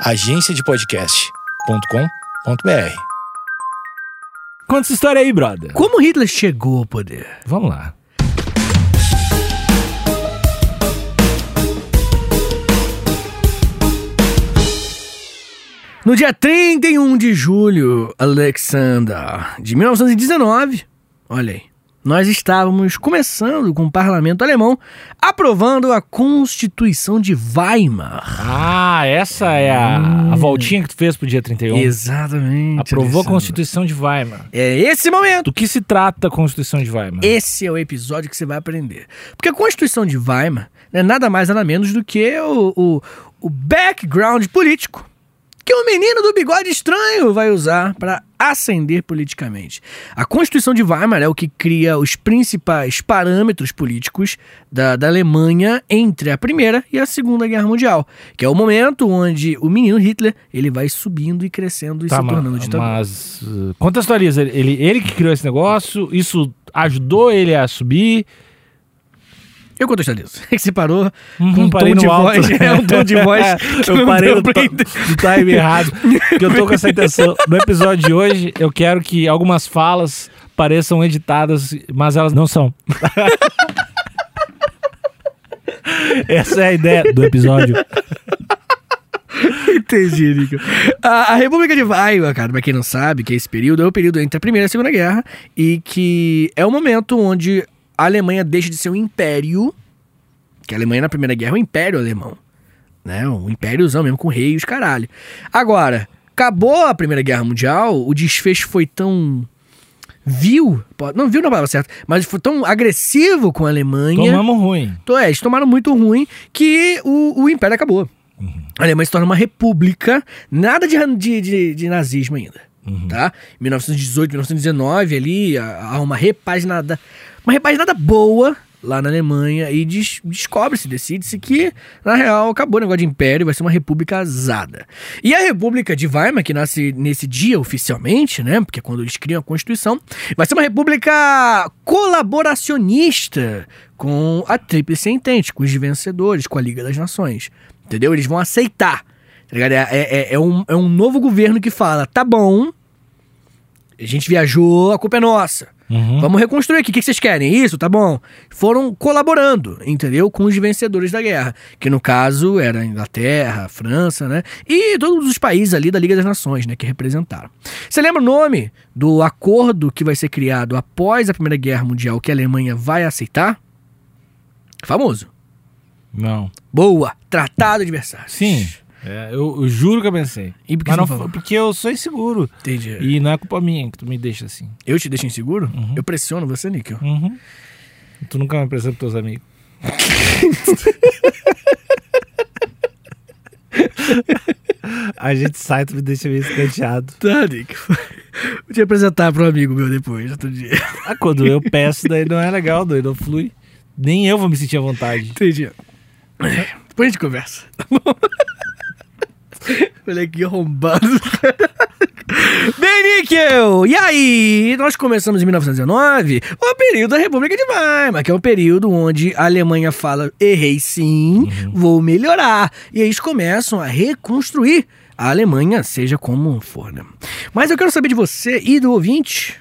agenciadepodcast.com.br. Conta essa história aí, brother. Como Hitler chegou ao poder? Vamos lá. No dia 31 de julho, Alexander, de 1919, olha aí, nós estávamos começando com o parlamento alemão aprovando a Constituição de Weimar. Ah, essa é a, a voltinha que tu fez pro dia 31. Exatamente. Aprovou a. Constituição de Weimar. É esse momento. Do que se trata a Constituição de Weimar? Esse é o episódio que você vai aprender. Porque a Constituição de Weimar é nada mais nada menos do que o, o, o background político que o menino do bigode estranho vai usar para ascender politicamente. A Constituição de Weimar é o que cria os principais parâmetros políticos da, da Alemanha entre a Primeira e a Segunda Guerra Mundial, que é o momento onde o menino Hitler ele vai subindo e crescendo e Tá, se tornando ditador. mas uh, contextualiza. Ele, ele que criou esse negócio, isso ajudou ele a subir. Eu contextualizo. É que você parou Uhum, com um parei tom de alto. voz. É um tom de voz. que eu parei pra no time errado. Porque eu tô com essa intenção. No episódio de hoje, eu quero que algumas falas pareçam editadas, mas elas não são. essa é a ideia do episódio. Entendi, Nico. A, a República de Weimar, cara, pra quem não sabe, que é esse período, é o período entre a Primeira e a Segunda Guerra e que é o momento onde a Alemanha deixa de ser um império, que a Alemanha na Primeira Guerra é um império alemão, né? Um impériozão mesmo, com rei e os caralho. Agora, acabou a Primeira Guerra Mundial, o desfecho foi tão po- não vil na palavra certa, mas foi tão agressivo com a Alemanha. Tomamos ruim. Então, é, eles tomaram muito ruim que o, o Império acabou. A Alemanha se torna uma república, nada de, de, de, de nazismo ainda. Tá? Em 1918, 1919, ali, há uma repaginada, uma repaginada boa lá na Alemanha e des- descobre-se, decide-se que, na real, acabou o negócio de império, vai ser uma república azada. E a República de Weimar, que nasce nesse dia oficialmente, né? Porque é quando eles criam a Constituição, vai ser uma república colaboracionista com a Tríplice Entente, com os vencedores, com a Liga das Nações. Entendeu? Eles vão aceitar. Tá ligado? É, é- é um, é um novo governo que fala: tá bom, a gente viajou, a culpa é nossa. Uhum. Vamos reconstruir aqui. O que vocês querem? Isso, tá bom. Foram colaborando, entendeu? Com os vencedores da guerra. Que no caso era a Inglaterra, a França, né? E todos os países ali da Liga das Nações, né? Que representaram. Você lembra o nome do acordo que vai ser criado após a Primeira Guerra Mundial que a Alemanha vai aceitar? Famoso. Não. Boa! Tratado de Versalhes. Sim. É, eu, eu juro que eu pensei. E por que Mas você não porque eu sou inseguro. Entendi. E não é culpa minha que tu me deixa assim. Eu te deixo inseguro? Eu pressiono você, Níquel. Uhum. Tu nunca me apresenta pros teus amigos. A gente sai, tu me deixa meio escanteado. Tá, Níquel. Vou te apresentar pro amigo meu depois, outro dia. Ah, quando eu peço, daí não é legal, daí não flui. Nem eu vou me sentir à vontade. Entendi. Depois a gente conversa. Tá bom? Olha que arrombado. Bem, Níquel! E aí, nós começamos em 1919 o período da República de Weimar, que é um período onde a Alemanha fala: errei sim, vou melhorar. E eles começam a reconstruir a Alemanha, seja como for, né? Mas eu quero saber de você e do ouvinte,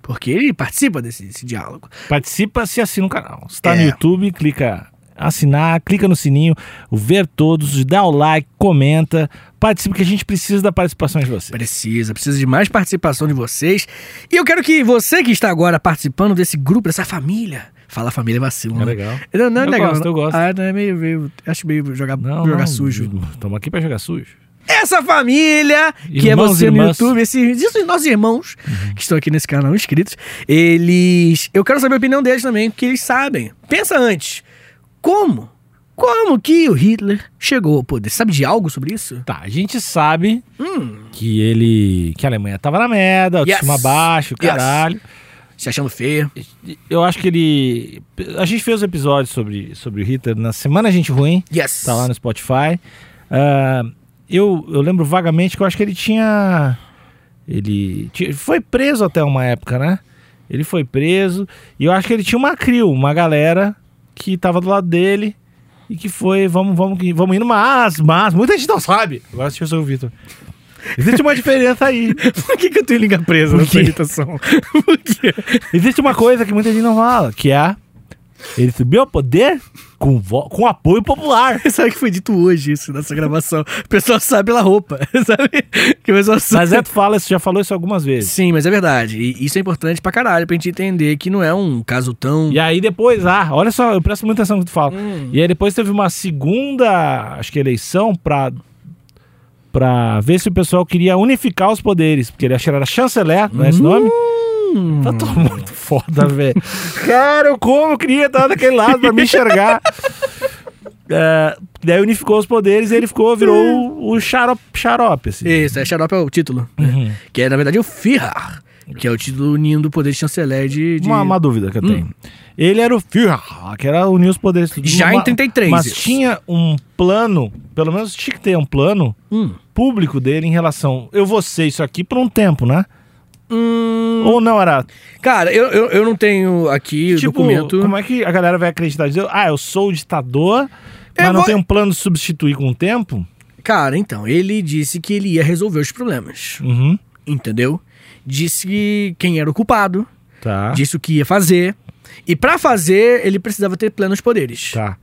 porque ele participa desse, desse diálogo. Participa se assina o canal. Se tá É. no YouTube, clica assinar, clica no sininho, ver todos, dá o like, comenta, participa que a gente precisa da participação de vocês. Precisa, precisa de mais participação de vocês. E eu quero que você que está agora participando desse grupo, dessa família. Fala família vacilo, É né? legal. Não, não é Eu legal. gosto, eu gosto. Ah, não, é meio, meio. Acho meio jogar, Não, jogar não, sujo. Estamos aqui pra jogar sujo. Essa família, que é Irmãos você e no irmãs. YouTube, esses, esses nossos irmãos que estão aqui nesse canal inscritos, eles. Eu quero saber a opinião deles também, porque eles sabem. Pensa antes. Como? Como que o Hitler chegou ao poder? Sabe de algo sobre isso? Tá, a gente sabe Hum, que ele. que a Alemanha tava na merda, autoestima Yes. baixo, Yes. caralho. se achando feio. Eu acho que ele. A gente fez um episódio sobre, sobre o Hitler na Semana Gente Ruim, Yes. tá lá no Spotify. Ah, eu, eu lembro vagamente que eu acho que ele tinha. Ele foi preso até uma época, né? Ele foi preso e eu acho que ele tinha uma crew, uma galera que tava do lado dele E que foi, vamos, vamos, vamos indo, mas, mas, muita gente não sabe. Agora deixa eu sou o Vitor. Existe uma diferença aí. Por que, que eu tenho língua presa na quê? Existe uma coisa que muita gente não fala, que é ele subiu ao poder com, com apoio popular. Sabe que foi dito hoje isso nessa gravação? O pessoal sabe pela roupa, sabe? Que o pessoal sabe. Mas é, tu fala, você já falou isso algumas vezes. Sim, mas é verdade. E isso é importante pra caralho, pra gente entender que não é um caso tão. E aí depois, ah, olha só, eu presto muita atenção no que tu fala. E aí depois teve uma segunda, acho que eleição pra, pra ver se o pessoal queria unificar os poderes. Porque ele era chanceler, não é esse nome? Hum. Tá tudo muito foda, velho. Cara, eu como eu queria estar daquele lado pra me enxergar. É, daí unificou os poderes e ele ficou, virou o, o xarope, xarope, assim. Isso, é xarope é o título. né? Uhum. Que é, na verdade, o Führer, que é o título unindo o poder de chanceler de. de- Uma, uma dúvida que eu tenho. Ele era o Führer, que era unir os poderes. Já em 33 Mas isso. tinha um plano, pelo menos tinha que ter um plano Hum. público dele em relação. Eu vou ser isso aqui por um tempo, né? Hum, Ou não era. cara, eu, eu, eu não tenho aqui o Tipo, documento. como é que a galera vai acreditar? Dizer, ah, eu sou o ditador, mas Eu não vou- tem um plano de substituir com o tempo? Cara, então, ele disse que ele ia resolver os problemas. Uhum. Entendeu? Disse quem era o culpado, Tá. disse o que ia fazer. E pra fazer, ele precisava ter plenos poderes. Tá.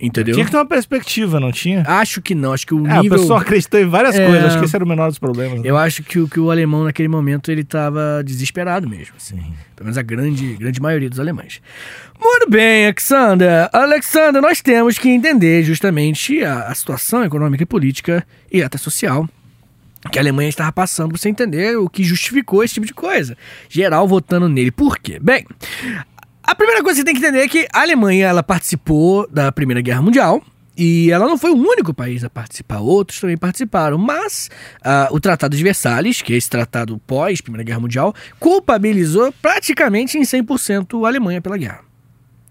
Entendeu? Tinha que ter uma perspectiva, não tinha? Acho que não, acho que o É, nível. o pessoal acreditou em várias É. coisas, acho que esse era o menor dos problemas. né? Eu acho que, o- que o alemão, naquele momento, ele tava desesperado mesmo, assim. Uhum. Pelo menos a grande, grande maioria dos alemães. Muito bem, Alexander. Alexander, nós temos que entender justamente a, a situação econômica e política e até social que a Alemanha estava passando para você entender o que justificou esse tipo de coisa. Geral votando nele. Por quê? Bem, a primeira coisa que você tem que entender é que a Alemanha ela participou da Primeira Guerra Mundial. E ela não foi o único país a participar, outros também participaram. Mas ah, o Tratado de Versalhes, que é esse tratado pós Primeira Guerra Mundial, culpabilizou praticamente em 100% a Alemanha pela guerra.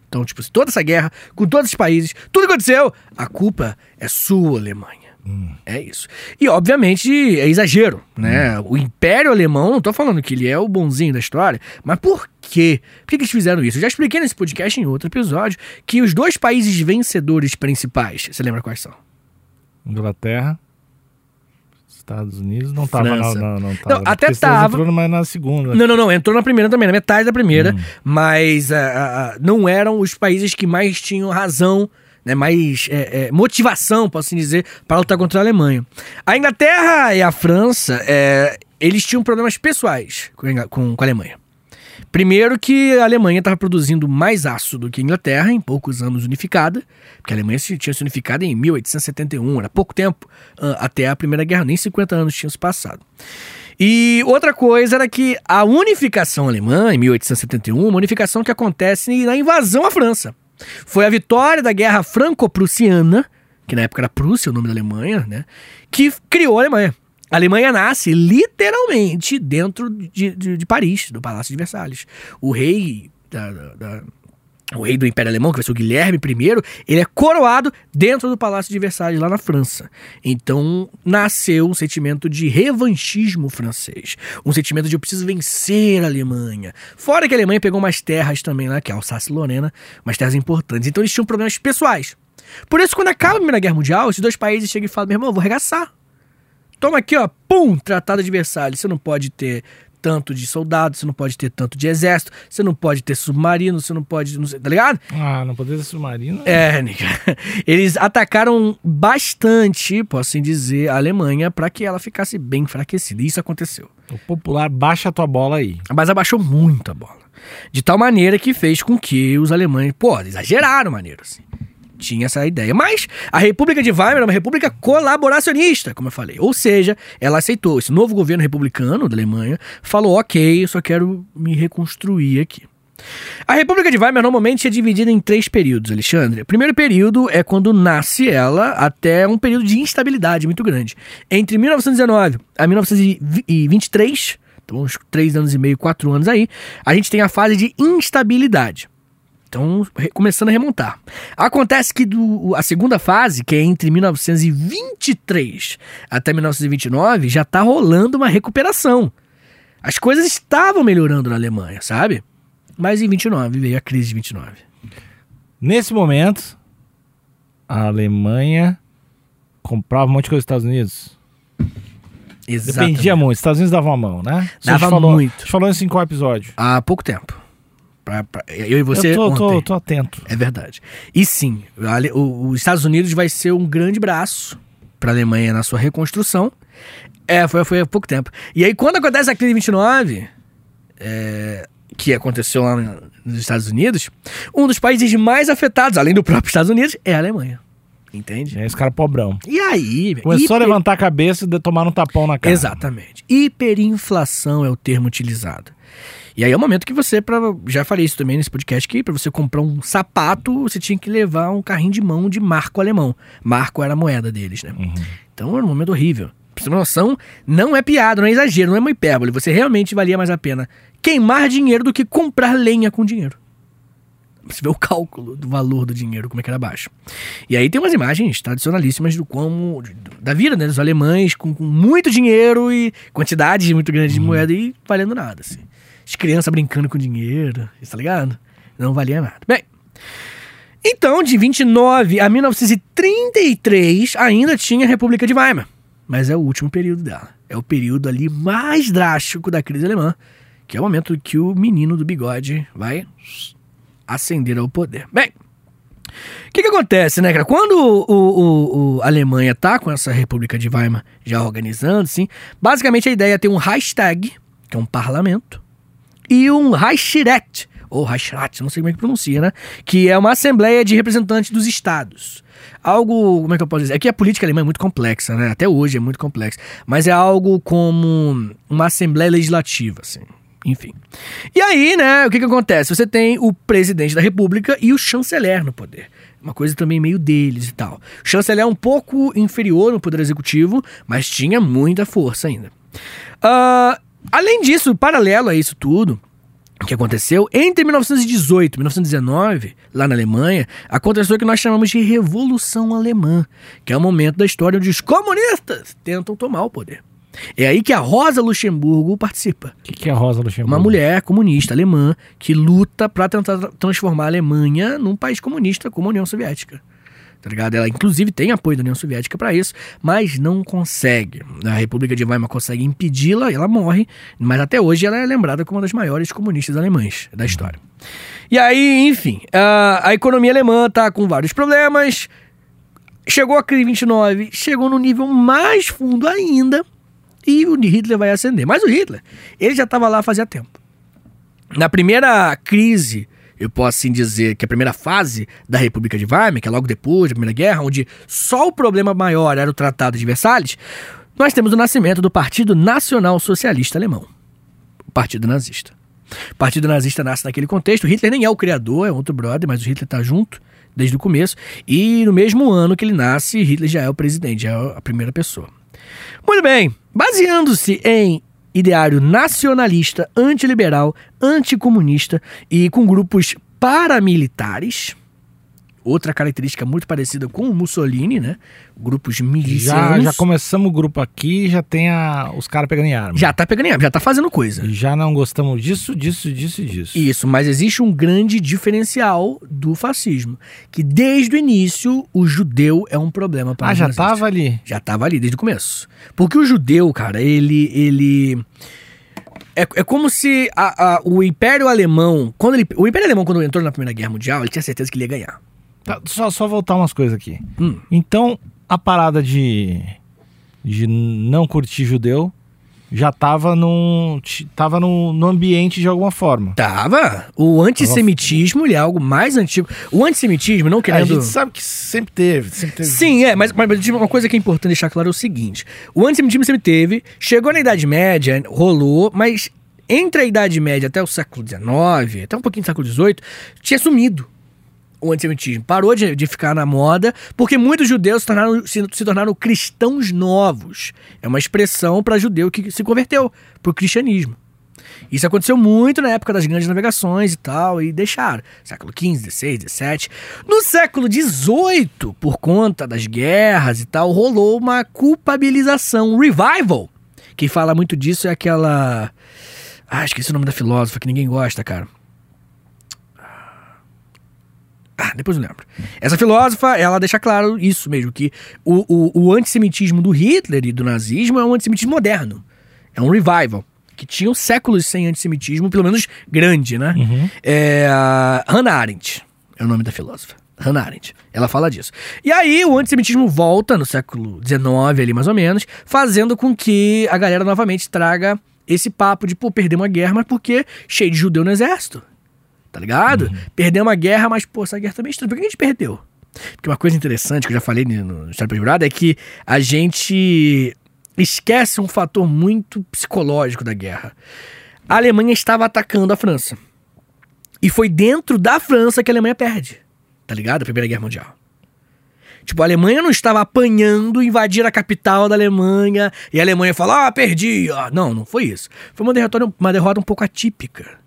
Então, tipo, toda essa guerra, com todos os países, tudo aconteceu, a culpa é sua, Alemanha. É isso. E, obviamente, é exagero, né? O Império Alemão, não tô falando que ele é o bonzinho da história, mas por quê? Por que que eles fizeram isso? Eu já expliquei nesse podcast, em outro episódio, que os dois países vencedores principais, você lembra quais são? Inglaterra. Estados Unidos não tava França. não, não, tava. Não, até Porque Estados tava. entrou mas na segunda. Não, não, não. Entrou na primeira também, na metade da primeira. Mas ah, ah, ah, não eram os países que mais tinham razão, né, mais é, é, motivação, posso assim dizer, para lutar contra a Alemanha. A Inglaterra e a França, é, eles tinham problemas pessoais com, com- a Alemanha. Primeiro que a Alemanha estava produzindo mais aço do que a Inglaterra em poucos anos unificada, porque a Alemanha se- tinha se unificado em 1871, era pouco tempo até a Primeira Guerra, nem 50 anos tinham se passado. E outra coisa era que a unificação alemã, em 1871, uma unificação que acontece na invasão à França. Foi a vitória da Guerra Franco-Prussiana, que na época era Prússia, o nome da Alemanha, né? Que criou a Alemanha. A Alemanha nasce literalmente dentro de, de, de Paris, do Palácio de Versalhes. O rei da- da- o rei do Império Alemão, que vai ser o Guilherme I, ele é coroado dentro do Palácio de Versalhes, lá na França. Então, nasceu um sentimento de revanchismo francês. Um sentimento de eu preciso vencer a Alemanha. Fora que a Alemanha pegou umas terras também lá, que é Alsácia e Lorena, umas terras importantes. Então, eles tinham problemas pessoais. Por isso, quando acaba a Primeira Guerra Mundial, esses dois países chegam e falam, meu irmão, vou arregaçar. Toma aqui, ó, pum, Tratado de Versalhes. Você não pode ter tanto de soldados, você não pode ter tanto de exército, você não pode ter submarino, você não pode, não sei, tá ligado? Ah, não poder ser submarino. É, Nica. Eles atacaram bastante, posso assim dizer, a Alemanha para que ela ficasse bem enfraquecida. E Isso aconteceu. O popular baixa a tua bola aí. Mas abaixou muito a bola. De tal maneira que fez com que os alemães, pô, exageraram maneiro, assim. Tinha essa ideia. Mas a República de Weimar é uma república colaboracionista, como eu falei. Ou seja, ela aceitou. Esse novo governo republicano da Alemanha falou: ok, eu só quero me reconstruir aqui. A República de Weimar normalmente é dividida em três períodos, Alexandre. O primeiro período é quando nasce ela até um período de instabilidade muito grande. Entre 1919 a 1923, então uns três anos e meio, quatro anos aí, a gente tem a fase de instabilidade. Então, começando a remontar. Acontece que do, a segunda fase, que é entre 1923 até 1929, já tá rolando uma recuperação. As coisas estavam melhorando na Alemanha, sabe? Mas em 29 veio a crise de 29. Nesse momento, a Alemanha comprava um monte de coisa dos Estados Unidos? Exatamente. Dependia muito. Os Estados Unidos davam a mão, né? Isso a gente Dava falou, muito. A gente falou isso em qual episódio? Há pouco tempo. Pra- pra- eu e você eu tô, tô, tô atento. É verdade. E sim, a o- os Estados Unidos vai ser um grande braço para a Alemanha na sua reconstrução. É, foi, foi há pouco tempo. E aí, quando acontece a crise de 29, é, que aconteceu lá nos Estados Unidos, um dos países mais afetados, além do próprio Estados Unidos, é a Alemanha. Entende? E aí os caras pobrão. E aí... Começou a hiper- levantar a cabeça e tomar um tapão na cara. Exatamente. Hiperinflação é o termo utilizado. E aí é o momento que você, pra, já falei isso também nesse podcast, que para você comprar um sapato, você tinha que levar um carrinho de mão de marco alemão. Marco era a moeda deles, né? Então era um momento horrível. Pra você ter uma noção, não é piada, não é exagero, não é uma hipérbole. Você realmente valia mais a pena queimar dinheiro do que comprar lenha com dinheiro. Você vê o cálculo do valor do dinheiro, como é que era baixo. E aí tem umas imagens tradicionalíssimas do como da vida, né, dos alemães com, com muito dinheiro e quantidades muito grandes de moeda e valendo nada, assim. As crianças brincando com dinheiro, tá ligado? Não valia nada. Bem, então de 29 a 1933 ainda tinha a República de Weimar, mas é o último período dela. É o período ali mais drástico da crise alemã, que é o momento que o menino do bigode vai ascender ao poder. Bem, o que, que acontece, né, cara? Quando o, o- o- a Alemanha tá com essa República de Weimar já organizando, assim, basicamente a ideia é ter um Reichstag, que é um parlamento, e um Reichsrat, ou Reichsrat, não sei como é que pronuncia, né? Que é uma assembleia de representantes dos estados. Algo, como é que eu posso dizer? É que a política alemã é muito complexa, né? Até hoje é muito complexa. Mas é algo como uma assembleia legislativa, assim. Enfim. E aí, né, o que que acontece? Você tem o presidente da república e o chanceler no poder. Uma coisa também meio deles e tal. O chanceler é um pouco inferior no poder executivo, mas tinha muita força ainda. Ah, além disso, paralelo a isso tudo, o que aconteceu entre 1918 e 1919, lá na Alemanha, aconteceu o que nós chamamos de Revolução Alemã, que é o momento da história onde os comunistas tentam tomar o poder. É aí que a Rosa Luxemburgo participa. O que, que é a Rosa Luxemburgo? Uma mulher comunista alemã que luta para tentar tra- transformar a Alemanha num país comunista como a União Soviética. Tá ligado? Ela inclusive tem apoio da União Soviética para isso, mas não consegue. A República de Weimar consegue impedi-la, ela morre, mas até hoje ela é lembrada como uma das maiores comunistas alemãs da história. E aí, enfim, a, a economia alemã tá com vários problemas. Chegou a crise 29, chegou no nível mais fundo ainda, e o Hitler vai ascender. Mas o Hitler, ele já estava lá fazia tempo. Na primeira crise, eu posso assim dizer que a primeira fase da República de Weimar, que é logo depois da Primeira Guerra, onde só o problema maior era o Tratado de Versalhes, nós temos o nascimento do Partido Nacional Socialista Alemão, o Partido Nazista. O Partido Nazista nasce naquele contexto. Hitler nem é o criador, é outro brother, mas o Hitler está junto desde o começo. E no mesmo ano que ele nasce, Hitler já é o presidente, já é a primeira pessoa. Muito bem, baseando-se em ideário nacionalista, antiliberal, anticomunista e com grupos paramilitares, outra característica muito parecida com o Mussolini, né? Grupos Já, milicianos. já começamos o grupo aqui, já tem a- os caras pegando em arma. Já tá pegando em arma, já tá fazendo coisa. Já não gostamos disso, disso, disso e disso. Isso, mas existe um grande diferencial do fascismo, que desde o início o judeu é um problema para Ah, já nazistas. tava ali. Já tava ali desde o começo. Porque o judeu, cara, ele. ele é, é como se a- a- o Império Alemão. Quando ele, o Império Alemão, quando entrou na Primeira Guerra Mundial, ele tinha certeza que ele ia ganhar. Tá, só, só voltar umas coisas aqui. Hum. Então, a parada de, de não curtir judeu já tava, num, tava no, no ambiente de alguma forma. Tava. O antissemitismo ele é algo mais antigo. O antissemitismo, não É, a querendo. gente sabe que sempre teve. Sempre teve. Sim, é, mas, mas uma coisa que é importante deixar claro é o seguinte: o antissemitismo sempre teve, chegou na Idade Média, rolou, mas entre a Idade Média até o século XIX, até um pouquinho do século XVIII, tinha sumido o antissemitismo. Parou de, de ficar na moda, porque muitos judeus se tornaram, se, se tornaram cristãos novos. É uma expressão para judeu que se converteu para o cristianismo. Isso aconteceu muito na época das grandes navegações e tal, e deixaram. Século XV, XVI, XVII. No século XVIII, por conta das guerras e tal, rolou uma culpabilização, um revival. Quem fala muito disso é aquela. Ah, esqueci o nome da filósofa que ninguém gosta, cara. Ah, depois eu lembro. Essa filósofa, ela deixa claro isso mesmo, que o, o, o antissemitismo do Hitler e do nazismo é um antissemitismo moderno. É um revival. Que tinham séculos sem antissemitismo, pelo menos grande, né? É, a Hannah Arendt é o nome da filósofa. Hannah Arendt. Ela fala disso. E aí o antissemitismo volta no século XIX ali mais ou menos, fazendo com que a galera novamente traga esse papo de, pô, perder uma guerra, mas porque cheio de judeu no exército. Tá ligado? Perdeu uma guerra, mas, pô, essa guerra também é estranha. Por que a gente perdeu? Porque uma coisa interessante que eu já falei no História Privada é que a gente esquece um fator muito psicológico da guerra. A Alemanha estava atacando a França. E foi dentro da França que a Alemanha perde. Tá ligado? A Primeira Guerra Mundial. Tipo, a Alemanha não estava apanhando, invadir a capital da Alemanha, e a Alemanha fala, ah, perdi. Ah, não, não foi isso. Foi uma derrota, uma derrota um pouco atípica.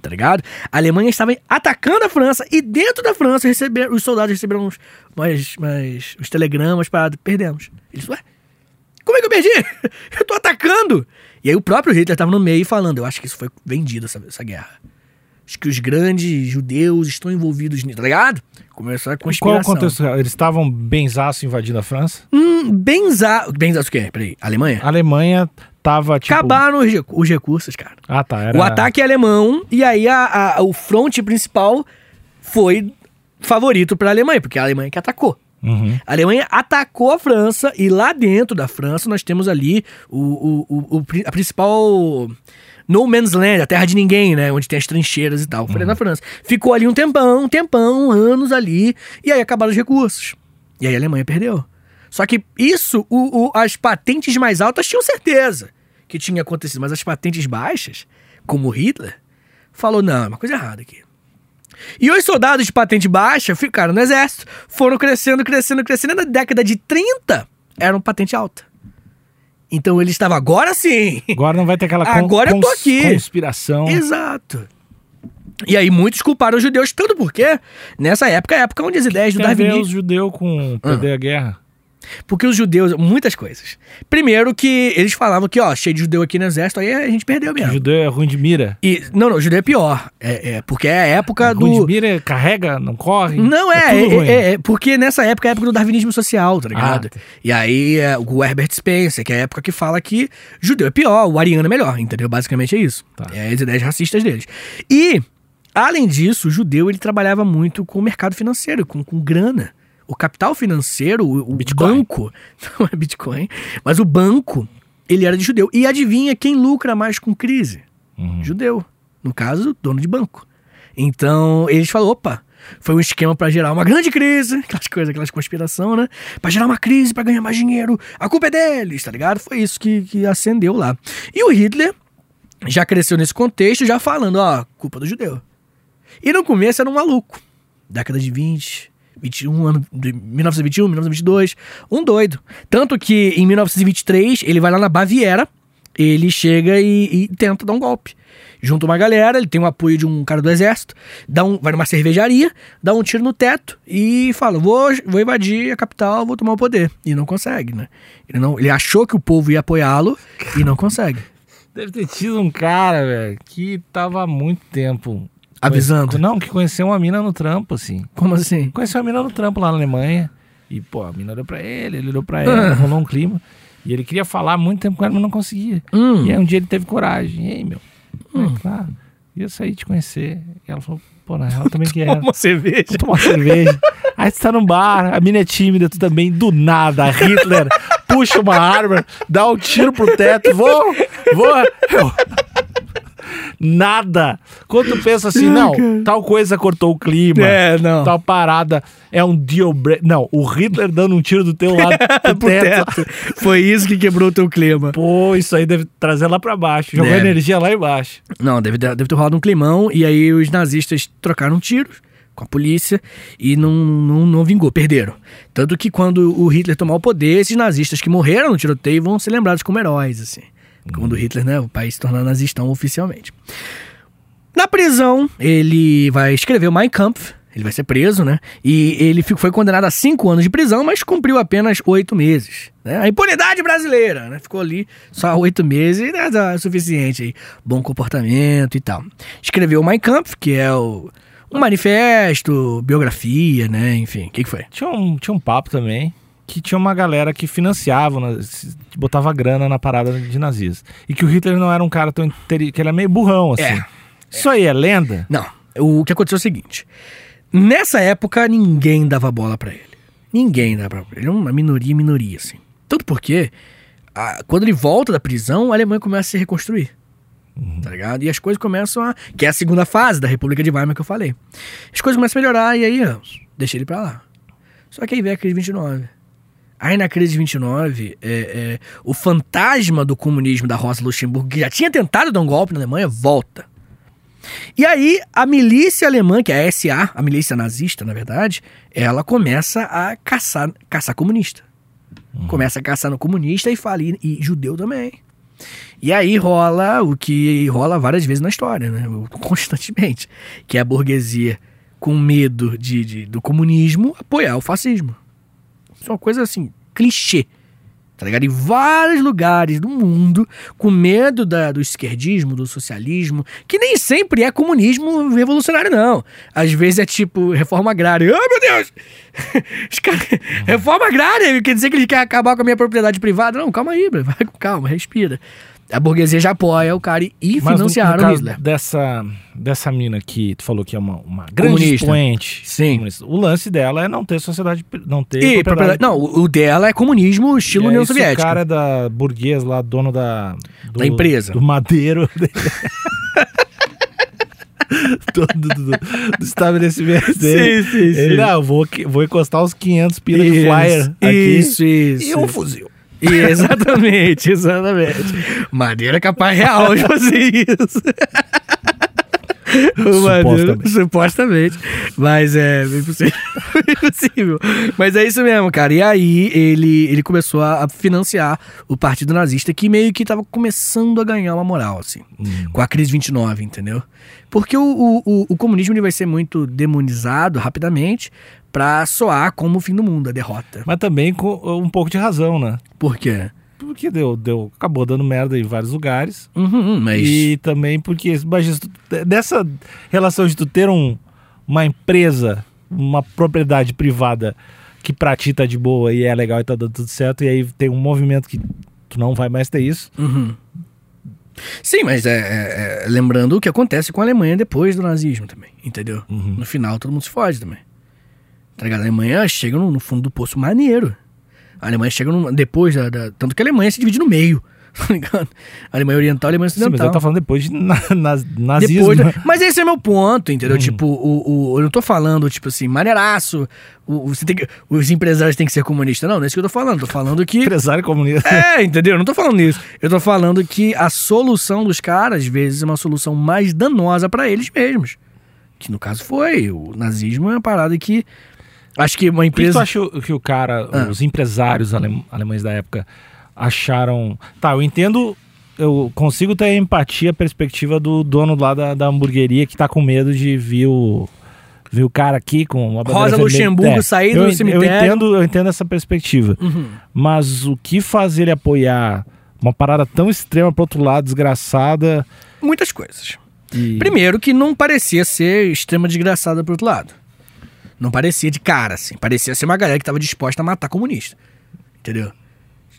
Tá ligado? A Alemanha estava atacando a França e dentro da França receber, os soldados receberam uns, mais, mais, os telegramas para perdemos. Eles, ué, como é que eu perdi? Eu tô atacando. E aí o próprio Hitler estava no meio falando, eu acho que isso foi vendido, essa, essa guerra. Acho que os grandes judeus estão envolvidos nisso, tá ligado? Começou a Qual conspiração. o contexto? Eles estavam benzaço invadindo a França? Hum, benza... Benzaço o quê? Peraí, Alemanha? A Alemanha tava, tipo... Acabaram os, os recursos, cara. Ah, tá. Era... O ataque é alemão, e aí a, a- o fronte principal foi favorito pra Alemanha, porque a Alemanha que atacou. Uhum. A Alemanha atacou a França e lá dentro da França nós temos ali o, o, o- o a principal no man's land, a terra de ninguém, né? Onde tem as trincheiras e tal. Foi ali na França. Ficou ali um tempão, um tempão, anos ali, e aí acabaram os recursos. E aí a Alemanha perdeu. Só que isso, o, o- as patentes mais altas tinham certeza que tinha acontecido, mas as patentes baixas, como Hitler, falou: não, é uma coisa errada aqui. E os soldados de patente baixa ficaram no exército, foram crescendo, crescendo, crescendo. Na década de 30 eram patente alta. Então ele estava agora sim. Agora não vai ter aquela Agora eu tô aqui. conspiração. Exato. E aí muitos culparam os judeus, tanto porque nessa época é a época onde as ideias do Tem a ver os darwinismo... judeus com perder Ah. a guerra. Porque os judeus, muitas coisas. Primeiro que eles falavam que, ó, cheio de judeu aqui no exército, aí a gente perdeu O mesmo. judeu é ruim de mira. E, não, não, o judeu é pior. É, é porque é a época ruim de do... mira, carrega, não corre. Não, é, é, ruim. é, é, porque nessa época é a época do darwinismo social, tá ligado? Ah, tá. E aí é, o Herbert Spencer, que é a época que fala que judeu é pior, o ariano é melhor, entendeu? Basicamente é isso. Tá. É as ideias racistas deles. E, além disso, o judeu ele trabalhava muito com o mercado financeiro, com, com grana. O capital financeiro, o, Bitcoin. banco, não é Bitcoin, mas o banco, ele era de judeu. E adivinha quem lucra mais com crise? Uhum. Judeu. No caso, dono de banco. Então, eles falaram, opa, foi um esquema pra gerar uma grande crise, aquelas coisas, aquelas conspiração, né? Pra gerar uma crise, pra ganhar mais dinheiro. A culpa é deles, tá ligado? Foi isso que, que acendeu lá. E o Hitler já cresceu nesse contexto, já falando, ó, culpa do judeu. E no começo era um maluco. Década de 20, 21, ano de 1921, 1922, um doido. Tanto que em 1923 ele vai lá na Baviera, ele chega e, e tenta dar um golpe. Junta uma galera, ele tem o apoio de um cara do exército, dá um, vai numa cervejaria, dá um tiro no teto e fala: vou, vou invadir a capital, vou tomar o poder. E não consegue, né? Ele, não, ele achou que o povo ia apoiá-lo e não consegue. Deve ter tido um cara, velho, que tava há muito tempo. Avisando. Não, que conheceu uma mina no trampo, assim. Como assim? Conheceu uma mina no trampo lá na Alemanha. E, pô, a mina olhou pra ele, ele olhou pra Ah. ela, rolou um clima. E ele queria falar há muito tempo com ela, mas não conseguia. Hum. E aí um dia ele teve coragem. E aí, meu? É, claro, ia sair te conhecer. E ela falou, pô, na real também quero. Uma cerveja. Vamos tomar uma cerveja. Aí você tá num bar, a mina é tímida, tu também, do nada, Hitler puxa uma arma, dá um tiro pro teto, vou, vou. Eu- Nada. Quando tu pensa assim, não, tal coisa cortou o clima. É, não. Tal parada é um deal break. Não, o Hitler dando um tiro do teu lado pro Pro teto. teto. Foi isso que quebrou o teu clima. Pô, isso aí deve trazer lá pra baixo. Jogou Deve. energia lá embaixo. Não, deve, ter- deve ter rolado um climão. E aí os nazistas trocaram tiros com a polícia e não, não, não vingou, perderam. Tanto que quando o Hitler tomar o poder, esses nazistas que morreram no tiroteio vão ser lembrados como heróis, assim. Quando o Hitler, né, o país se tornar nazistão oficialmente. Na prisão, ele vai escrever o Mein Kampf, ele vai ser preso, né? E ele foi condenado a cinco anos de prisão, mas cumpriu apenas oito meses. Né? A impunidade brasileira, né? Ficou ali só oito meses, né? Tá suficiente aí. Bom comportamento e tal. Escreveu o Mein Kampf, que é o, Um manifesto, biografia, né? Enfim, o que, que foi? Tinha um, tinha um papo também que tinha uma galera que financiava, que botava grana na parada de nazistas. E que o Hitler não era um cara tão interi- que ele era meio burrão, assim. É. Isso aí é lenda? Não, o que aconteceu é o seguinte. Nessa época, ninguém dava bola pra ele. Ninguém dava bola pra ele. Ele era uma minoria, minoria, assim. Tanto porque, a- quando ele volta da prisão, a Alemanha começa a se reconstruir. Tá ligado? E as coisas começam a. Que é a segunda fase da República de Weimar que eu falei. As coisas começam a melhorar e aí, deixa ele pra lá. Só que aí vem a crise de 29. Aí na crise de 29, é, é, o fantasma do comunismo da Rosa Luxemburgo, que já tinha tentado dar um golpe na Alemanha, volta. E aí, a milícia alemã, que é a SA, a milícia nazista, na verdade, ela começa a caçar, caçar comunista. Começa a caçar no comunista e fala, e, e judeu também. E aí rola o que rola várias vezes na história, né? Constantemente. Que é a burguesia, com medo de, de- do comunismo, apoiar o fascismo. Isso é uma coisa assim, clichê. Tá ligado? Em vários lugares do mundo, com medo da- do esquerdismo, do socialismo, que nem sempre é comunismo revolucionário, não. Às vezes é tipo reforma agrária. Ai, meu Deus! Os caras- reforma agrária quer dizer que ele quer acabar com a minha propriedade privada? Não, calma aí, vai com calma, respira. A burguesia já apoia o cara e, Mas no- financiaram no caso Hitler. dessa, dessa mina que tu falou que é uma, uma grande Comunista. expoente. Sim. comunista, O lance dela é não ter sociedade, não ter E, propriedade- não, o o dela é comunismo estilo aí, União Soviética. O cara é da burguês lá, dono da... do- Da empresa. Do madeiro. do, do, do- estabelecimento dele. sim, Ele, não, eu vou, que- vou encostar uns 500 pila de Isso, flyer aqui. Isso, isso. E um fuzil. E- exatamente, exatamente. Madeira é capaz real de fazer isso. Madeira, Supostamente. supostamente. Mas é bem possível. bem possível. Mas é isso mesmo, cara. E aí ele, ele começou a financiar o partido nazista que meio que tava começando a ganhar uma moral, assim. Com a crise 29, entendeu? Porque o, o, o, o comunismo ele vai ser muito demonizado rapidamente pra soar como o fim do mundo, a derrota. Mas também com um pouco de razão, né? Por quê? Porque deu, deu, acabou dando merda em vários lugares. Uhum, mas. E também porque, tu- dessa relação de tu ter um, uma empresa, uma propriedade privada que pra ti tá de boa e é legal e tá dando tudo certo, e aí tem um movimento que tu não vai mais ter isso. Uhum. Sim, mas é, é- é- lembrando o que acontece com a Alemanha depois do nazismo também, entendeu? Uhum. No final todo mundo se foge também. Tá ligado? A Alemanha chega no, no fundo do poço maneiro. A Alemanha chega no, depois da, da- Tanto que a Alemanha se divide no meio. Tá ligado? A Alemanha Oriental e a Alemanha Sim, mas Ocidental. eu tô falando depois de na, naz- nazismo. Depois Mas esse é meu ponto, entendeu? Tipo, o, o- eu não tô falando, tipo assim, maneiraço. o- você tem que- os empresários têm que ser comunistas. Não, não é isso que eu tô falando. Tô falando que. Empresário comunista. É, entendeu? Eu não tô falando isso. Eu tô falando que a solução dos caras, às vezes, é uma solução mais danosa pra eles mesmos. Que no caso foi. O nazismo é uma parada que. Acho que uma Por que, que tu empresa. acha que o cara, Ah. os empresários alem- alemães da época acharam. Tá, eu entendo, eu consigo ter empatia, a perspectiva do dono lá da, da hamburgueria que tá com medo de vir o. Ver o cara aqui com uma bandeira Rosa. Luxemburgo sair do eu, en- cemitério. Eu entendo, eu entendo essa perspectiva. Uhum. Mas o que faz ele apoiar uma parada tão extrema pro outro lado, desgraçada. Muitas coisas. E... Primeiro, que não parecia ser extrema desgraçada pro outro lado. Não parecia de cara, assim. Parecia ser uma galera que tava disposta a matar comunista. Entendeu?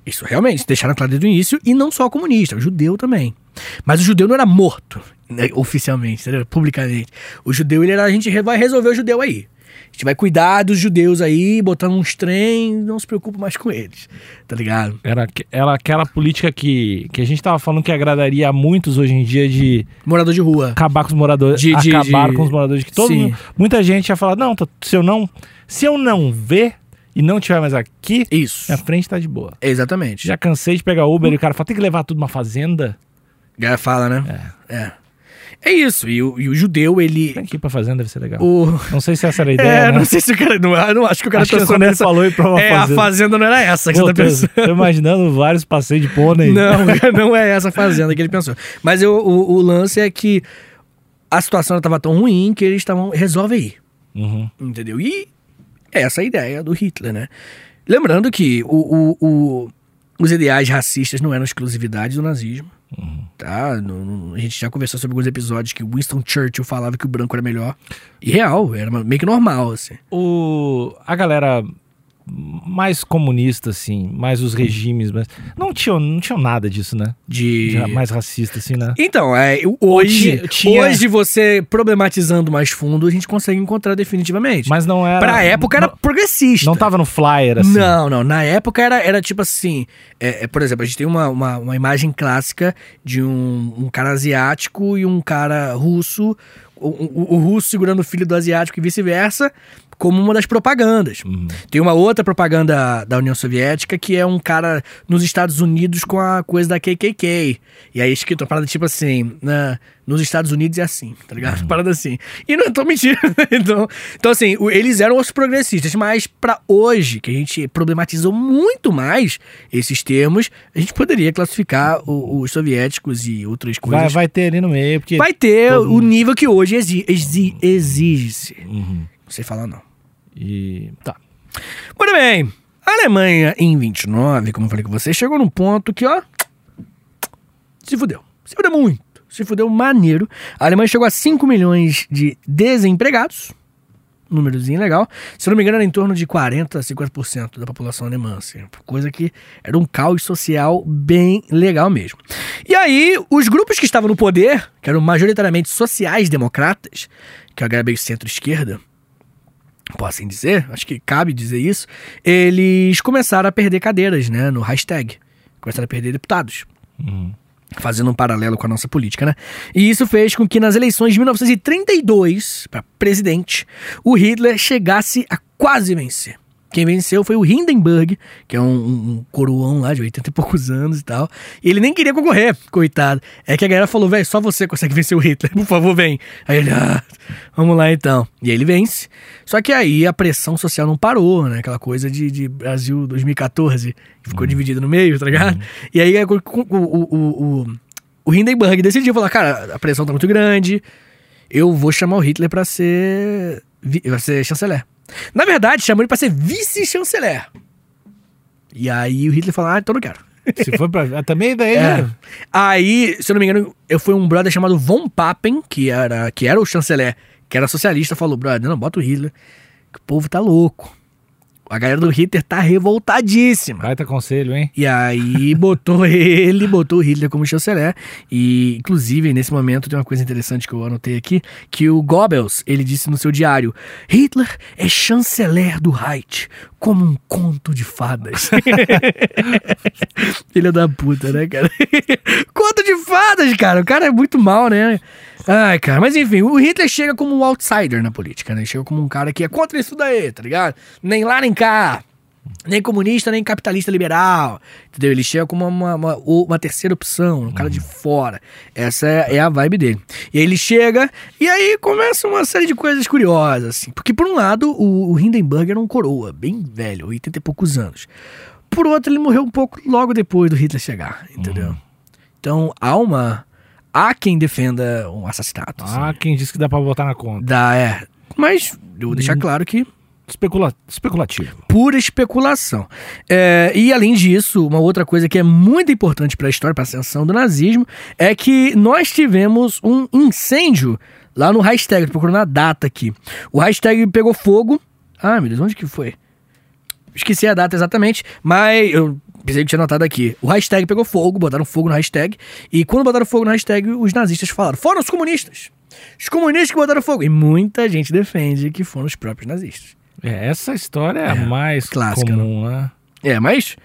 Isso realmente, deixaram claro desde o início, e não só comunista, o judeu também. Mas o judeu não era morto, né, oficialmente, entendeu? publicamente. O judeu, ele era, a gente vai resolver o judeu aí. A gente vai cuidar dos judeus aí, botando uns trem, não se preocupa mais com eles, tá ligado? Era, era aquela política que, que a gente tava falando que agradaria a muitos hoje em dia de Morador de rua. acabar com os moradores, De- de- acabar de- com os moradores que todo mundo- muita gente ia falar, não, se eu não, se eu não ver e não tiver mais aqui, Isso. minha frente tá de boa. Exatamente. Já cansei de pegar Uber e o cara fala, tem que levar tudo numa fazenda. Já fala, né? É. É isso. E o, e o judeu, ele. Aqui pra fazenda, deve ser legal. O... Não sei se essa era a ideia, É, né? não sei se o cara. Não, não acho que o cara Acho que nessa. falou ir pra uma é, fazenda. a fazenda não era essa que Pô, você tá tô, pensando. tô imaginando vários passeios de pônei. Não, não é essa fazenda que ele pensou. Mas eu- o, o lance é que a situação estava tão ruim que eles estavam. Resolve aí. Uhum. Entendeu? E essa é a ideia do Hitler, né? Lembrando que o, o- o- os ideais racistas não eram exclusividade do nazismo. Tá? No- no- a gente já conversou sobre alguns episódios que Winston Churchill falava que o branco era melhor. E real, era meio que normal, assim. O, a galera mais comunista, assim, mais os regimes, mas não tinham, não tinham nada disso, né? De. De mais racista, assim, né? Então, é, hoje, Ti- tinha- hoje você problematizando mais fundo, a gente consegue encontrar definitivamente. Mas não era. pra época era não, progressista. não tava no flyer, assim. Não, não. Na época era, era tipo assim. é, é, por exemplo, a gente tem uma, uma, uma imagem clássica de um, um cara asiático e um cara russo. O, o- o russo segurando o filho do asiático e vice-versa, como uma das propagandas. Uhum. Tem uma outra propaganda da União Soviética que é um cara nos Estados Unidos com a coisa da KKK. E aí escrito uma parada tipo assim, na, nos Estados Unidos é assim, tá ligado? Uma Parada assim. E não tô mentindo. então, então, assim, eles eram os progressistas, mas pra hoje, que a gente problematizou muito mais esses termos, a gente poderia classificar o- os soviéticos e outras coisas. Vai, vai ter ali no meio, porque. Vai ter o nível que hoje exi- exi- exige-se. Uhum. Não sei falar, não. E. Tá. Muito bem. A Alemanha, em 29, como eu falei com você, chegou num ponto que, ó. Se fudeu. Se fudeu muito. Se fudeu maneiro. A Alemanha chegou a 5 milhões de desempregados. Númerozinho legal. Se não me engano, era em torno de 40% a 50% da população alemã. Assim, coisa que era um caos social bem legal mesmo. E aí, os grupos que estavam no poder, que eram majoritariamente sociais-democratas, que é a meio centro-esquerda, posso assim dizer, acho que cabe dizer isso, eles começaram a perder cadeiras, né, no hashtag. Começaram a perder deputados. Uhum. Fazendo um paralelo com a nossa política, né? E isso fez com que nas eleições de 1932, para presidente, o Hitler chegasse a quase vencer. Quem venceu foi o Hindenburg, que é um, um- coroão lá de 80 e poucos anos e tal. E ele nem queria concorrer, coitado. É que a galera falou, velho, só você consegue vencer o Hitler, por favor, vem. Aí ele, ah, vamos lá então. E aí ele vence. Só que aí a pressão social não parou, né? Aquela coisa de, de Brasil 2014, que ficou dividido no meio, tá ligado? E aí o, o, o, o, o Hindenburg decidiu falar, cara, a pressão tá muito grande, eu vou chamar o Hitler pra ser, pra ser chanceler. Na verdade, chamou ele pra ser vice-chanceler. E aí o Hitler falou, ah, então não quero. Se for pra. Também daí. É. né? Aí, se eu não me engano, eu fui um brother chamado Von Papen, que era, que era o chanceler, que era socialista, falou, brother, não, bota o Hitler, que o povo tá louco. A galera do Hitler tá revoltadíssima. Baita conselho, hein? E aí botou ele, botou o Hitler como chanceler. E, inclusive, nesse momento tem uma coisa interessante que eu anotei aqui, que o Goebbels, ele disse no seu diário, Hitler é chanceler do Reich, como um conto de fadas. Filha da puta, né, cara? conto de fadas, cara. O cara é muito mal, né? Ai, cara, mas enfim, o Hitler chega como um outsider na política, né? Ele chega como um cara que é contra isso daí, tá ligado? Nem lá nem cá. Nem comunista, nem capitalista liberal. Entendeu? Ele chega como uma, uma, uma terceira opção, um cara de fora. Essa é, é a vibe dele. E aí ele chega, e aí começa uma série de coisas curiosas, assim. Porque, por um lado, o, o Hindenburg era um coroa, bem velho, 80 e poucos anos. Por outro, ele morreu um pouco logo depois do Hitler chegar, entendeu? Então, há uma. Há quem defenda um assassinato. assim. Ah, quem disse que dá pra botar na conta? Dá, é. Mas, eu vou deixar claro que Especula... Especulativo. pura especulação. É, e além disso, uma outra coisa que é muito importante para a história, para a ascensão do nazismo, é que nós tivemos um incêndio lá no hashtag, tô procurando a data aqui. O hashtag pegou fogo. Ah, meu Deus, onde que foi? Esqueci a data exatamente, mas eu pensei que tinha anotado aqui. O hashtag pegou fogo, botaram fogo no hashtag. E quando botaram fogo no hashtag, os nazistas falaram: foram os comunistas. Os comunistas que botaram fogo. E muita gente defende que foram os próprios nazistas. É, essa história é, a É, mais clássica, comum, né? É, mas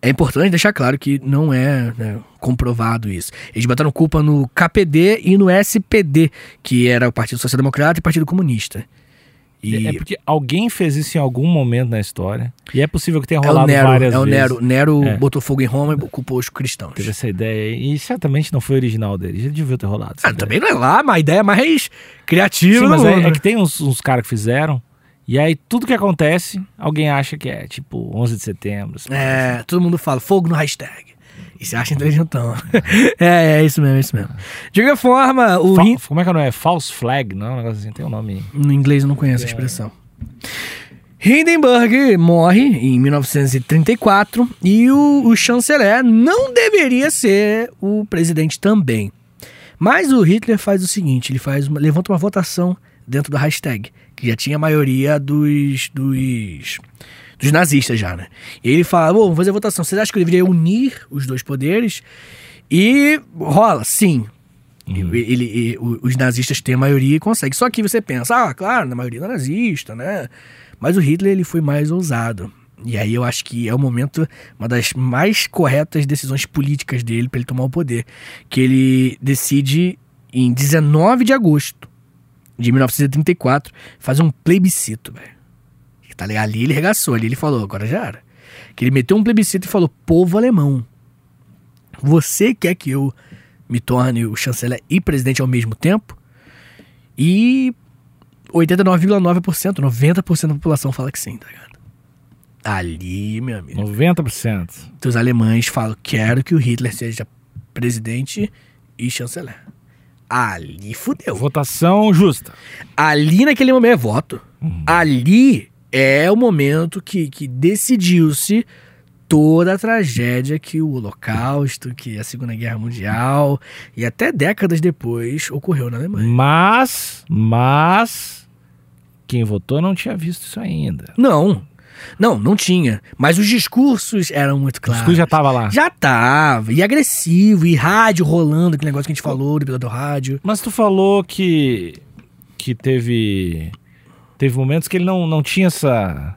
é importante deixar claro que não é né, comprovado isso. Eles botaram culpa no KPD e no SPD, que era o Partido Social Democrata e o Partido Comunista. E É porque alguém fez isso em algum momento na história. E é possível que tenha é rolado Nero, várias é o vezes. Nero. Nero É. botou fogo em Roma e culpou os cristãos. Teve essa ideia aí. E certamente não foi original dele. Já devia ter rolado. Ah, também não é lá, mas a ideia mais criativa. Sim, mas é, é que tem uns, uns caras que fizeram. E aí tudo que acontece, alguém acha que é tipo 11 de setembro. É, todo mundo fala fogo no hashtag. E você acha inteligentão. é, é isso mesmo, é isso mesmo. De qualquer forma, o Fa- Hin- Como é que não é? False flag, não? Um negócio assim, tem um nome. No inglês eu não conheço a expressão. Hindenburg morre em 1934 e o, o chanceler não deveria ser o presidente também. Mas o Hitler faz o seguinte: ele faz uma, levanta uma votação dentro do hashtag, que já tinha a maioria dos, dos, dos nazistas já, né? E ele fala: vamos fazer a votação. Vocês acham que eu deveria unir os dois poderes? E rola, sim. Ele, ele- o- os nazistas têm a maioria e conseguem. Só que você pensa, ah, claro, na maioria é nazista, né? Mas o Hitler ele foi mais ousado. E aí eu acho que é o momento, uma das mais corretas decisões políticas dele para ele tomar o poder. Que ele decide, em 19 de agosto de 1934, fazer um plebiscito, velho. Tá ligado? Ali ele regaçou, ali ele falou, agora já era. Que ele meteu um plebiscito e falou, povo alemão, você quer que eu me torne o chanceler e presidente ao mesmo tempo? E 89,9%, 90% da população fala que sim, tá ligado? Ali, meu amigo. 90%. Então, os alemães falam: quero que o Hitler seja presidente e chanceler. Ali fudeu. Votação justa. Ali naquele momento é voto. Ali é o momento que, que decidiu-se toda a tragédia que o Holocausto, que a Segunda Guerra Mundial e até décadas depois ocorreu na Alemanha. Mas, mas, quem votou não tinha visto isso ainda. Não, não, não tinha. Mas os discursos eram muito O claros. discurso já tava lá. Já tava. E agressivo, e rádio rolando, aquele negócio que a gente falou, do do rádio. Mas tu falou que que teve teve momentos que ele não, não tinha essa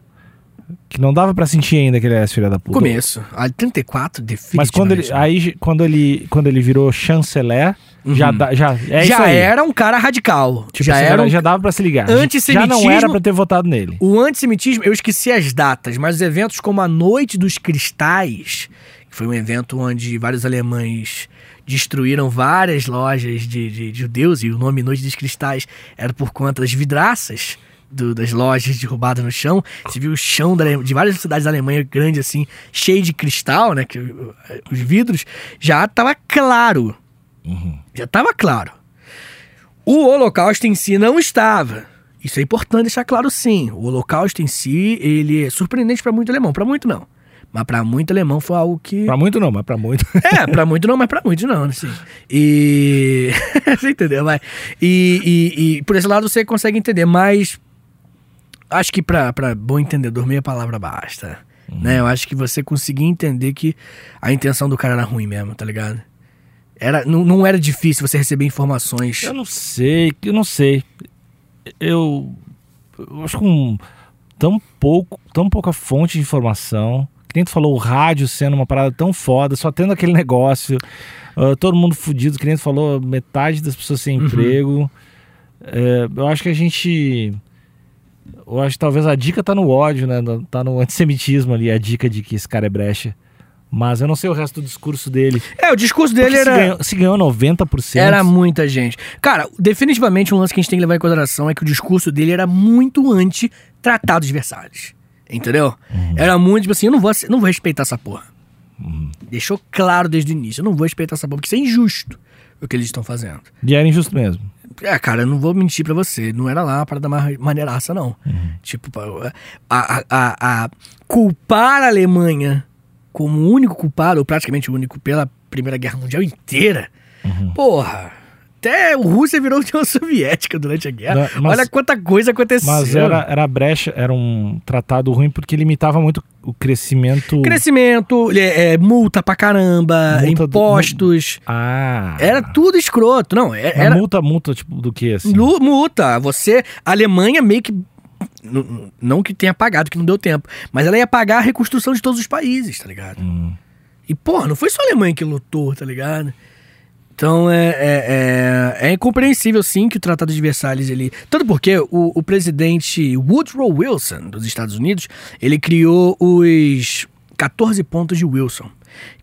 que não dava pra sentir ainda que ele era filho da puta. Começo. A 34, definitivamente. Mas quando ele aí quando ele quando ele virou chanceler, já dá- já é já era um cara radical. Tipo, já era um... já dava pra se ligar. Antissemitismo- Já não era pra ter votado nele. O antissemitismo, eu esqueci as datas, mas os eventos como a Noite dos Cristais, que foi um evento onde vários alemães destruíram várias lojas de, de judeus, e o nome Noite dos Cristais era por conta das vidraças do- das lojas derrubadas no chão. Você viu o chão da de várias cidades da Alemanha grande assim, cheio de cristal, né? Que, uh, os vidros, já estava claro. Já estava claro. O Holocausto em si não estava. Isso é importante deixar claro sim. O Holocausto em si, ele é surpreendente para muito alemão. Para muito não. Mas para muito alemão foi algo que... Pra muito não, mas pra muito. É, pra muito não, mas pra muito não, assim. E. você entendeu? Vai. E, e, e por esse lado você consegue entender, mas. Acho que pra, pra bom entendedor, meia palavra basta. Né? Eu acho que você conseguia entender que a intenção do cara era ruim mesmo, tá ligado? Era, não, não era difícil você receber informações. Eu não sei, eu não sei. Eu, eu acho que um, tão pouco, tão pouca fonte de informação. Que nem tu falou, o rádio sendo uma parada tão foda, só tendo aquele negócio, ah, todo mundo fudido, que nem tu falou, metade das pessoas sem emprego. É, eu acho que a gente. Eu acho que talvez a dica tá no ódio, né? Tá no antissemitismo ali, a dica de que esse cara é brecha. Mas eu não sei o resto do discurso dele. É, o discurso dele Porque se era. ganhou, se ganhou 90%. Era muita gente. Cara, definitivamente um lance que a gente tem que levar em consideração é que o discurso dele era muito anti-tratado de Versalhes. Entendeu? Era muito, tipo assim, eu não vou, não vou respeitar essa porra. Deixou claro desde o início, eu não vou respeitar essa porra, porque isso é injusto o que eles estão fazendo. E era injusto mesmo. É, cara, eu não vou mentir pra você, não era lá uma parada ma- maneiraça, não. Tipo, pa- a, a, a, a culpar a Alemanha como o único culpado, ou praticamente o único, pela Primeira Guerra Mundial inteira, porra. Até a Rússia virou União Soviética durante a guerra. Não, mas- Olha quanta coisa aconteceu. Mas era, era brecha, era um tratado ruim porque limitava muito o crescimento. Crescimento, é, é, multa pra caramba, Multa do- impostos. Ah. Era tudo escroto. Não, é- Mas era, multa, multa, tipo, do que assim? Lu- Multa. Você, a Alemanha meio que. Não que tenha pagado, que não deu tempo. Mas ela ia pagar a reconstrução de todos os países, tá ligado? Hum. E, porra, não foi só a Alemanha que lutou, tá ligado? Então é, é, é, é incompreensível, sim, que o Tratado de Versalhes ele. Tanto porque o, o presidente Woodrow Wilson, dos Estados Unidos, ele criou os 14 pontos de Wilson,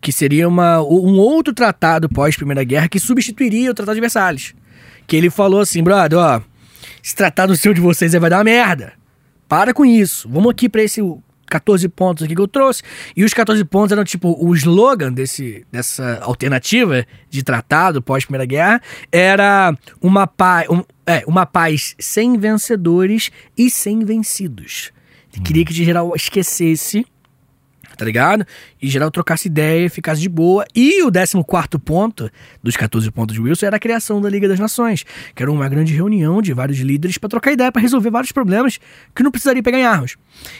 que seria uma, um outro tratado pós-Primeira Guerra que substituiria o Tratado de Versalhes. Que ele falou assim, brother, ó, esse tratado seu de vocês vai dar uma merda. Para com isso. Vamos aqui pra esse 14 pontos aqui que eu trouxe. E os 14 pontos eram tipo o slogan desse, dessa alternativa de tratado pós-Primeira Guerra era uma paz, um, é, uma paz sem vencedores e sem vencidos. Queria que geral esquecesse, tá ligado? E geral trocasse ideia, ficasse de boa. E o 14 ponto dos 14 pontos de Wilson era a criação da Liga das Nações, que era uma grande reunião de vários líderes para trocar ideia, para resolver vários problemas que não precisaria pegar em armas.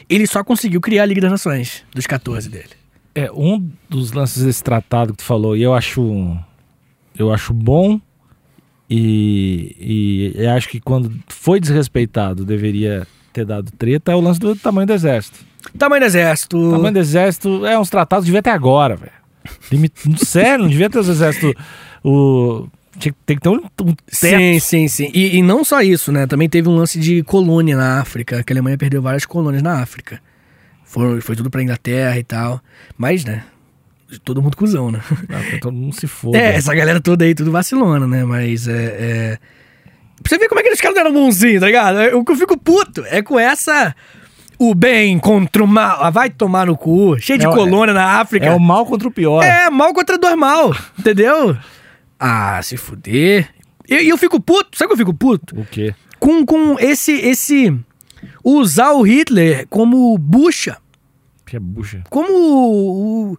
Ele só conseguiu criar a Liga das Nações, dos 14 dele. É, um dos lances desse tratado que tu falou, e eu acho. Eu acho bom. E, e acho que quando foi desrespeitado deveria ter dado treta é o lance do tamanho do exército. Tamanho do exército. Tamanho do exército é uns tratados, devia ter agora, velho. Sério, não devia ter os exércitos. O, tinha- tem que ter um, um. Sim, sim, sim. E, e não só isso, né? Também teve um lance de colônia na África, que a Alemanha perdeu várias colônias na África. Foi, foi tudo pra Inglaterra e tal. Mas, né? Todo mundo cuzão, né? Não, todo mundo se foda. É, essa galera toda aí, tudo vacilona, né? Mas é. é... Pra você ver como é que os caras não eram bonzinhos, tá ligado? O que eu fico puto é com essa. O bem contra o mal. Ah, vai tomar no cu. Cheio de É colônia na África. É o mal contra o pior. É, mal contra dois mal, entendeu? Ah, se fuder. E eu, eu fico puto, sabe que eu fico puto? O quê? Com, com esse, esse. Usar o Hitler como bucha, Que é bucha. como o, o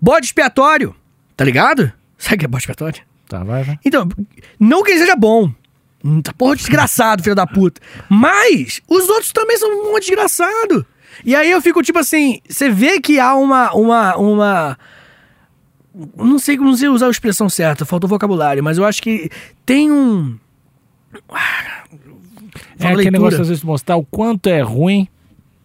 bode expiatório, tá ligado? Sabe o que é bode expiatório? Tá, vai, vai. Então, não que ele seja bom. Porra desgraçado, filho da puta. Mas os outros também são um desgraçado. E aí eu fico tipo assim, você vê que há uma uma uma não sei, não sei usar a expressão certa, faltou vocabulário, mas eu acho que tem um É Fala aquele negócio às vezes mostrar o quanto é ruim,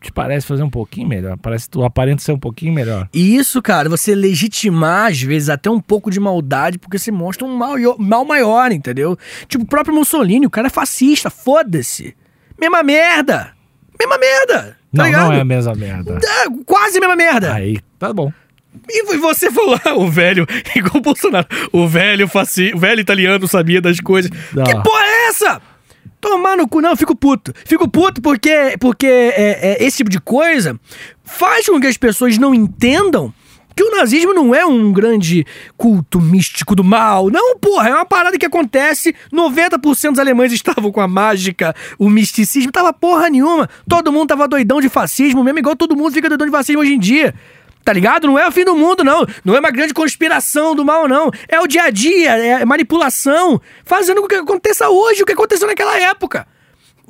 te parece fazer um pouquinho melhor. Parece que tu aparenta ser um pouquinho melhor. E isso, cara, você legitimar, às vezes, até um pouco de maldade, porque você mostra um mal, mal maior, entendeu? Tipo, o próprio Mussolini, o cara é fascista, foda-se. Mesma merda! Mesma merda! Tá não, ligado? não é a mesma merda. É, quase a mesma merda! Aí, tá bom. E você falou, ah, o velho, igual o Bolsonaro, o velho faci, o velho italiano sabia das coisas. Não. Que porra é essa? Tomar no cu, não, eu fico puto. Fico puto porque, porque é, é, esse tipo de coisa faz com que as pessoas não entendam que o nazismo não é um grande culto místico do mal. Não, porra, é uma parada que acontece. 90% dos alemães estavam com a mágica, o misticismo. Tava porra nenhuma. Todo mundo tava doidão de fascismo, mesmo igual todo mundo fica doidão de fascismo hoje em dia. Tá ligado? Não é o fim do mundo, não. Não é uma grande conspiração do mal, não. É o dia a dia, é manipulação. Fazendo com que aconteça hoje o que aconteceu naquela época.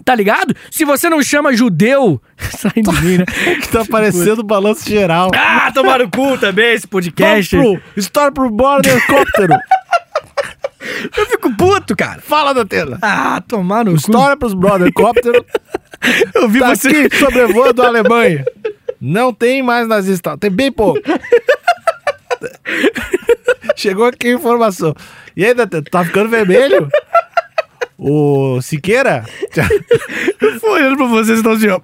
Tá ligado? Se você não chama judeu. Sai de mim, né? que tá parecendo balanço geral. Ah, tomar no cu também esse podcast. Vamos pro História pro bordo helicóptero. Eu fico puto, cara. Fala da tela. Ah, tomar no cu. História pros brother. Eu vi Tá você. aqui sobrevoando a Alemanha. Não tem mais nazista, tem bem pouco. Chegou aqui a informação. E aí, tá ficando vermelho? O Siqueira? Foi olhando pra vocês e tava assim, ó.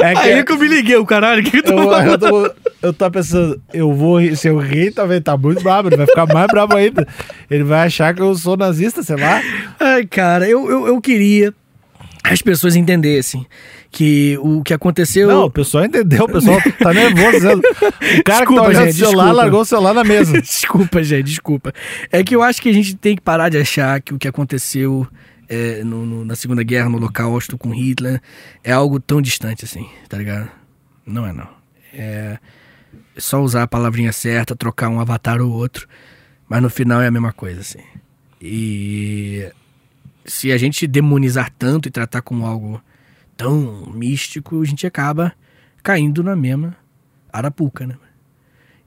É que Aí que eu me liguei, o caralho. Que que eu tô eu, falando? eu, tô, eu tô pensando, eu vou rir, se eu rir, talvez tá muito brabo, ele vai ficar mais brabo ainda. Ele vai achar que eu sou nazista, sei lá. Ai, cara, eu, eu, eu queria as pessoas entendessem que o que aconteceu. Não, o pessoal entendeu, o pessoal tá nervoso. dizendo- O cara Desculpa, que tá gente, o celular desculpa. largou o celular na mesa. desculpa, gente, desculpa. É que eu acho que a gente tem que parar de achar que o que aconteceu é, no- no- na Segunda Guerra, no Holocausto com Hitler, é algo tão distante assim, tá ligado? Não é, não. É só usar a palavrinha certa, trocar um avatar ou outro, mas no final é a mesma coisa, assim. E se a gente demonizar tanto e tratar como algo tão místico, a gente acaba caindo na mesma arapuca, né?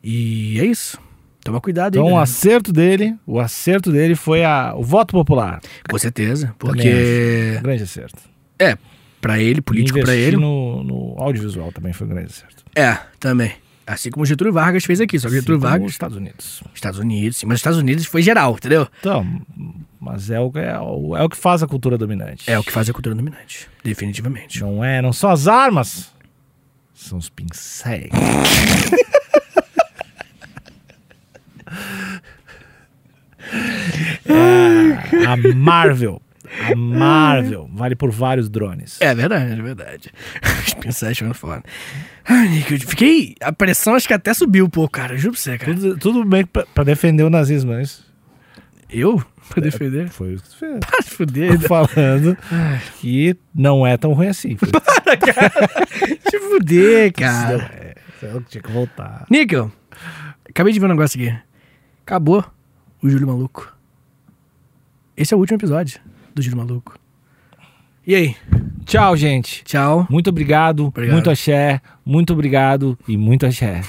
E é isso. Toma cuidado aí, Então o acerto dele, o acerto dele foi a, o voto popular. Com certeza, porque Um grande acerto. é pra ele, político Investir ele. No, no audiovisual também foi um grande acerto. É, também. Assim como o Getúlio Vargas fez aqui, só que o Getúlio Assim como Vargas, os Estados Unidos. Estados Unidos, sim, mas os Estados Unidos foi geral, entendeu? Então, mas é o, é, o, é o que faz a cultura dominante. É o que faz a cultura dominante, definitivamente. Não é, não são as armas, são os pincéis. É, a Marvel. A Marvel vale por vários drones. É verdade, é verdade. Os pincéis foram foda. Ai, Nick, eu fiquei. A pressão acho que até subiu um pouco, cara. Juro pra você, cara. Tudo, tudo bem pra, pra defender o nazismo, é isso? Eu? Pra defender? Foi isso que você fez. Ah, se fuder. Tô falando que não é tão ruim assim. Foi Se fuder, cara. É, eu tinha que voltar. Níquel, acabei de ver um negócio aqui. Acabou o Júlio Maluco. Esse é o último episódio do Júlio Maluco. E aí? Tchau, gente. Tchau. Muito obrigado, Obrigado. muito axé, muito obrigado e muito axé.